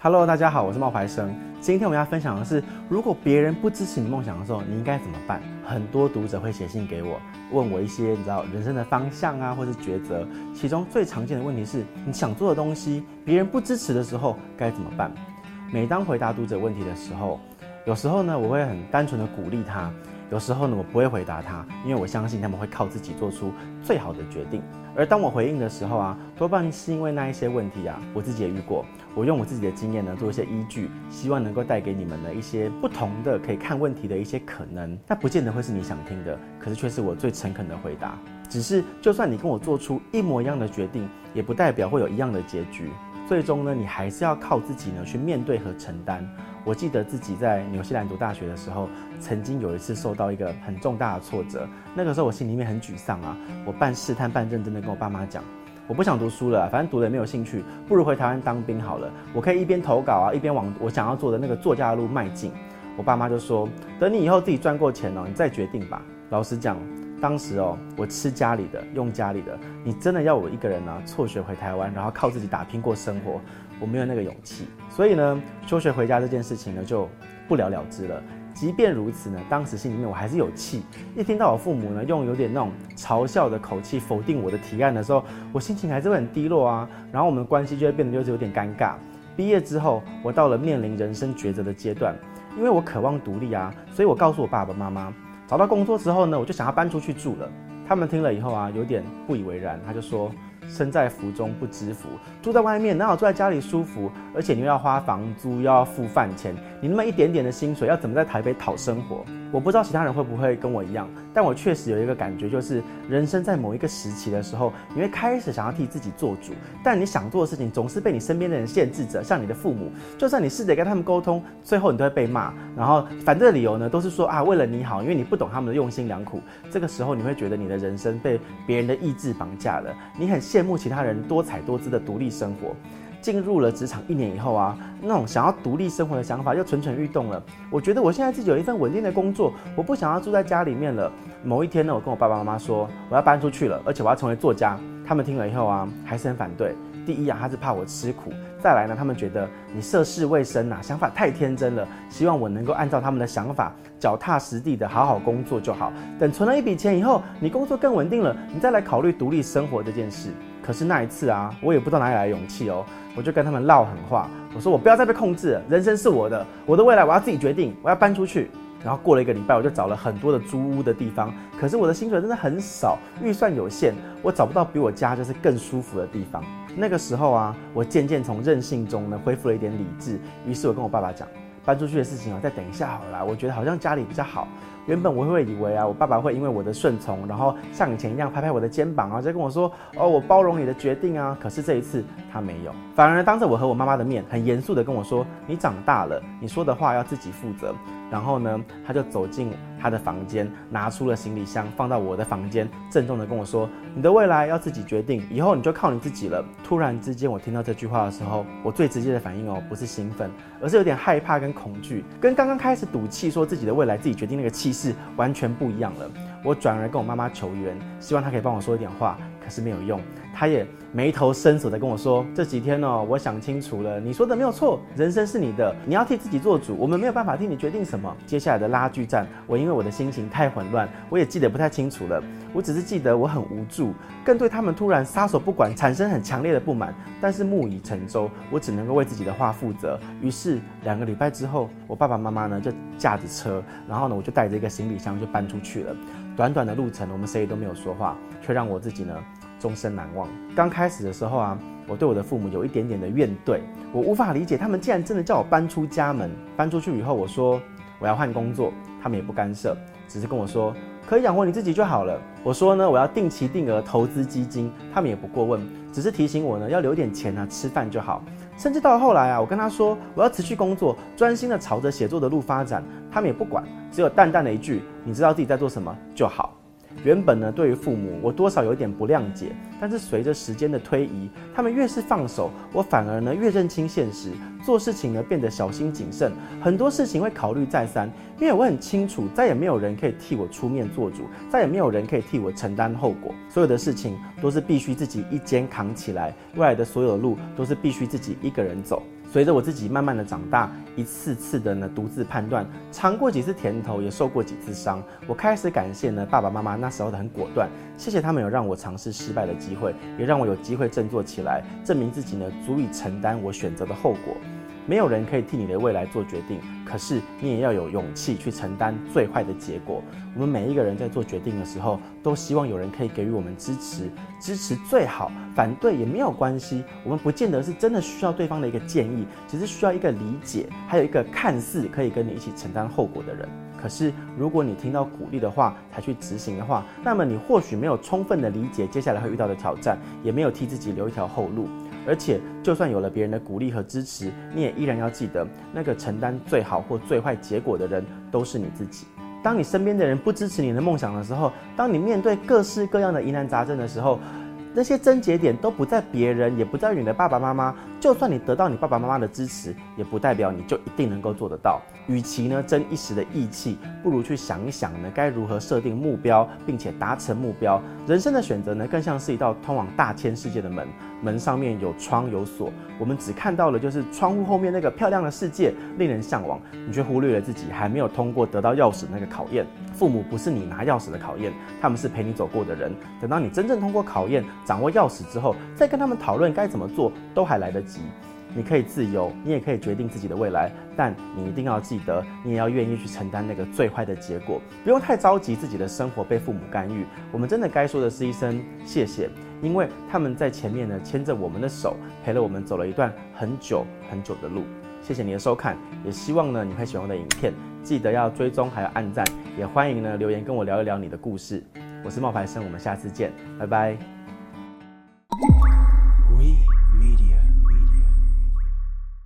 Hello，大家好，我是冒牌生。今天我们要分享的是，如果别人不支持你梦想的时候，你应该怎么办？很多读者会写信给我，问我一些你知道人生的方向啊，或是抉择。其中最常见的问题是，你想做的东西，别人不支持的时候该怎么办？每当回答读者问题的时候，有时候呢，我会很单纯的鼓励他；有时候呢，我不会回答他，因为我相信他们会靠自己做出最好的决定。而当我回应的时候啊，多半是因为那一些问题啊，我自己也遇过。我用我自己的经验呢，做一些依据，希望能够带给你们的一些不同的可以看问题的一些可能。那不见得会是你想听的，可是却是我最诚恳的回答。只是，就算你跟我做出一模一样的决定，也不代表会有一样的结局。最终呢，你还是要靠自己呢去面对和承担。我记得自己在纽西兰读大学的时候，曾经有一次受到一个很重大的挫折，那个时候我心里面很沮丧啊，我半试探半认真的跟我爸妈讲。我不想读书了，反正读了也没有兴趣，不如回台湾当兵好了。我可以一边投稿啊，一边往我想要做的那个作家的路迈进。我爸妈就说：“等你以后自己赚够钱哦，你再决定吧。”老实讲，当时哦，我吃家里的，用家里的。你真的要我一个人呢，辍学回台湾，然后靠自己打拼过生活，我没有那个勇气。所以呢，休学回家这件事情呢，就不了了之了。即便如此呢，当时心里面我还是有气。一听到我父母呢用有点那种嘲笑的口气否定我的提案的时候，我心情还是会很低落啊。然后我们的关系就会变得就是有点尴尬。毕业之后，我到了面临人生抉择的阶段，因为我渴望独立啊，所以我告诉我爸爸妈妈，找到工作之后呢，我就想要搬出去住了。他们听了以后啊，有点不以为然，他就说。身在福中不知福，住在外面哪有住在家里舒服？而且你又要花房租，又要付饭钱，你那么一点点的薪水，要怎么在台北讨生活？我不知道其他人会不会跟我一样，但我确实有一个感觉，就是人生在某一个时期的时候，你会开始想要替自己做主，但你想做的事情总是被你身边的人限制着，像你的父母，就算你试着跟他们沟通，最后你都会被骂，然后反正理由呢都是说啊，为了你好，因为你不懂他们的用心良苦。这个时候你会觉得你的人生被别人的意志绑架了，你很羡慕其他人多彩多姿的独立生活。进入了职场一年以后啊，那种想要独立生活的想法又蠢蠢欲动了。我觉得我现在自己有一份稳定的工作，我不想要住在家里面了。某一天呢，我跟我爸爸妈妈说我要搬出去了，而且我要成为作家。他们听了以后啊，还是很反对。第一啊，他是怕我吃苦；再来呢，他们觉得你涉世未深呐，想法太天真了。希望我能够按照他们的想法，脚踏实地的好好工作就好。等存了一笔钱以后，你工作更稳定了，你再来考虑独立生活这件事。可是那一次啊，我也不知道哪里来勇气哦，我就跟他们唠狠话，我说我不要再被控制了，人生是我的，我的未来我要自己决定，我要搬出去。然后过了一个礼拜，我就找了很多的租屋的地方，可是我的薪水真的很少，预算有限，我找不到比我家就是更舒服的地方。那个时候啊，我渐渐从任性中呢恢复了一点理智，于是我跟我爸爸讲。搬出去的事情啊，再等一下好了啦。我觉得好像家里比较好。原本我会以为啊，我爸爸会因为我的顺从，然后像以前一样拍拍我的肩膀啊，就跟我说：“哦，我包容你的决定啊。”可是这一次他没有，反而当着我和我妈妈的面，很严肃地跟我说：“你长大了，你说的话要自己负责。”然后呢，他就走进他的房间，拿出了行李箱，放到我的房间，郑重地跟我说：“你的未来要自己决定，以后你就靠你自己了。”突然之间，我听到这句话的时候，我最直接的反应哦，不是兴奋，而是有点害怕跟恐惧，跟刚刚开始赌气说自己的未来自己决定那个气势完全不一样了。我转而跟我妈妈求援，希望她可以帮我说一点话，可是没有用。他也眉头深锁的跟我说：“这几天哦，我想清楚了，你说的没有错，人生是你的，你要替自己做主，我们没有办法替你决定什么。”接下来的拉锯战，我因为我的心情太混乱，我也记得不太清楚了。我只是记得我很无助，更对他们突然撒手不管产生很强烈的不满。但是木已成舟，我只能够为自己的话负责。于是两个礼拜之后，我爸爸妈妈呢就驾着车，然后呢我就带着一个行李箱就搬出去了。短短的路程，我们谁也都没有说话，却让我自己呢终身难忘。刚开始的时候啊，我对我的父母有一点点的怨怼，我无法理解他们竟然真的叫我搬出家门。搬出去以后，我说我要换工作，他们也不干涉，只是跟我说可以养活你自己就好了。我说呢，我要定期定额投资基金，他们也不过问，只是提醒我呢要留点钱啊，吃饭就好。甚至到后来啊，我跟他说我要辞去工作，专心的朝着写作的路发展，他们也不管，只有淡淡的一句：“你知道自己在做什么就好。”原本呢，对于父母，我多少有点不谅解。但是随着时间的推移，他们越是放手，我反而呢越认清现实，做事情呢变得小心谨慎，很多事情会考虑再三，因为我很清楚，再也没有人可以替我出面做主，再也没有人可以替我承担后果，所有的事情都是必须自己一肩扛起来，未来的所有路都是必须自己一个人走。随着我自己慢慢的长大，一次次的呢独自判断，尝过几次甜头，也受过几次伤，我开始感谢呢爸爸妈妈那时候的很果断，谢谢他们有让我尝试失败的机会，也让我有机会振作起来，证明自己呢足以承担我选择的后果。没有人可以替你的未来做决定，可是你也要有勇气去承担最坏的结果。我们每一个人在做决定的时候，都希望有人可以给予我们支持，支持最好，反对也没有关系。我们不见得是真的需要对方的一个建议，只是需要一个理解，还有一个看似可以跟你一起承担后果的人。可是如果你听到鼓励的话才去执行的话，那么你或许没有充分的理解接下来会遇到的挑战，也没有替自己留一条后路。而且，就算有了别人的鼓励和支持，你也依然要记得，那个承担最好或最坏结果的人都是你自己。当你身边的人不支持你的梦想的时候，当你面对各式各样的疑难杂症的时候，那些症结点都不在别人，也不在于你的爸爸妈妈。就算你得到你爸爸妈妈的支持，也不代表你就一定能够做得到。与其呢争一时的义气，不如去想一想呢该如何设定目标，并且达成目标。人生的选择呢，更像是一道通往大千世界的门，门上面有窗有锁，我们只看到了就是窗户后面那个漂亮的世界，令人向往，你却忽略了自己还没有通过得到钥匙那个考验。父母不是你拿钥匙的考验，他们是陪你走过的人。等到你真正通过考验，掌握钥匙之后，再跟他们讨论该怎么做，都还来得及。你可以自由，你也可以决定自己的未来，但你一定要记得，你也要愿意去承担那个最坏的结果。不用太着急自己的生活被父母干预，我们真的该说的是一声谢谢，因为他们在前面呢牵着我们的手，陪了我们走了一段很久很久的路。谢谢你的收看，也希望呢你会喜欢我的影片，记得要追踪还有按赞，也欢迎呢留言跟我聊一聊你的故事。我是冒牌生，我们下次见，拜拜。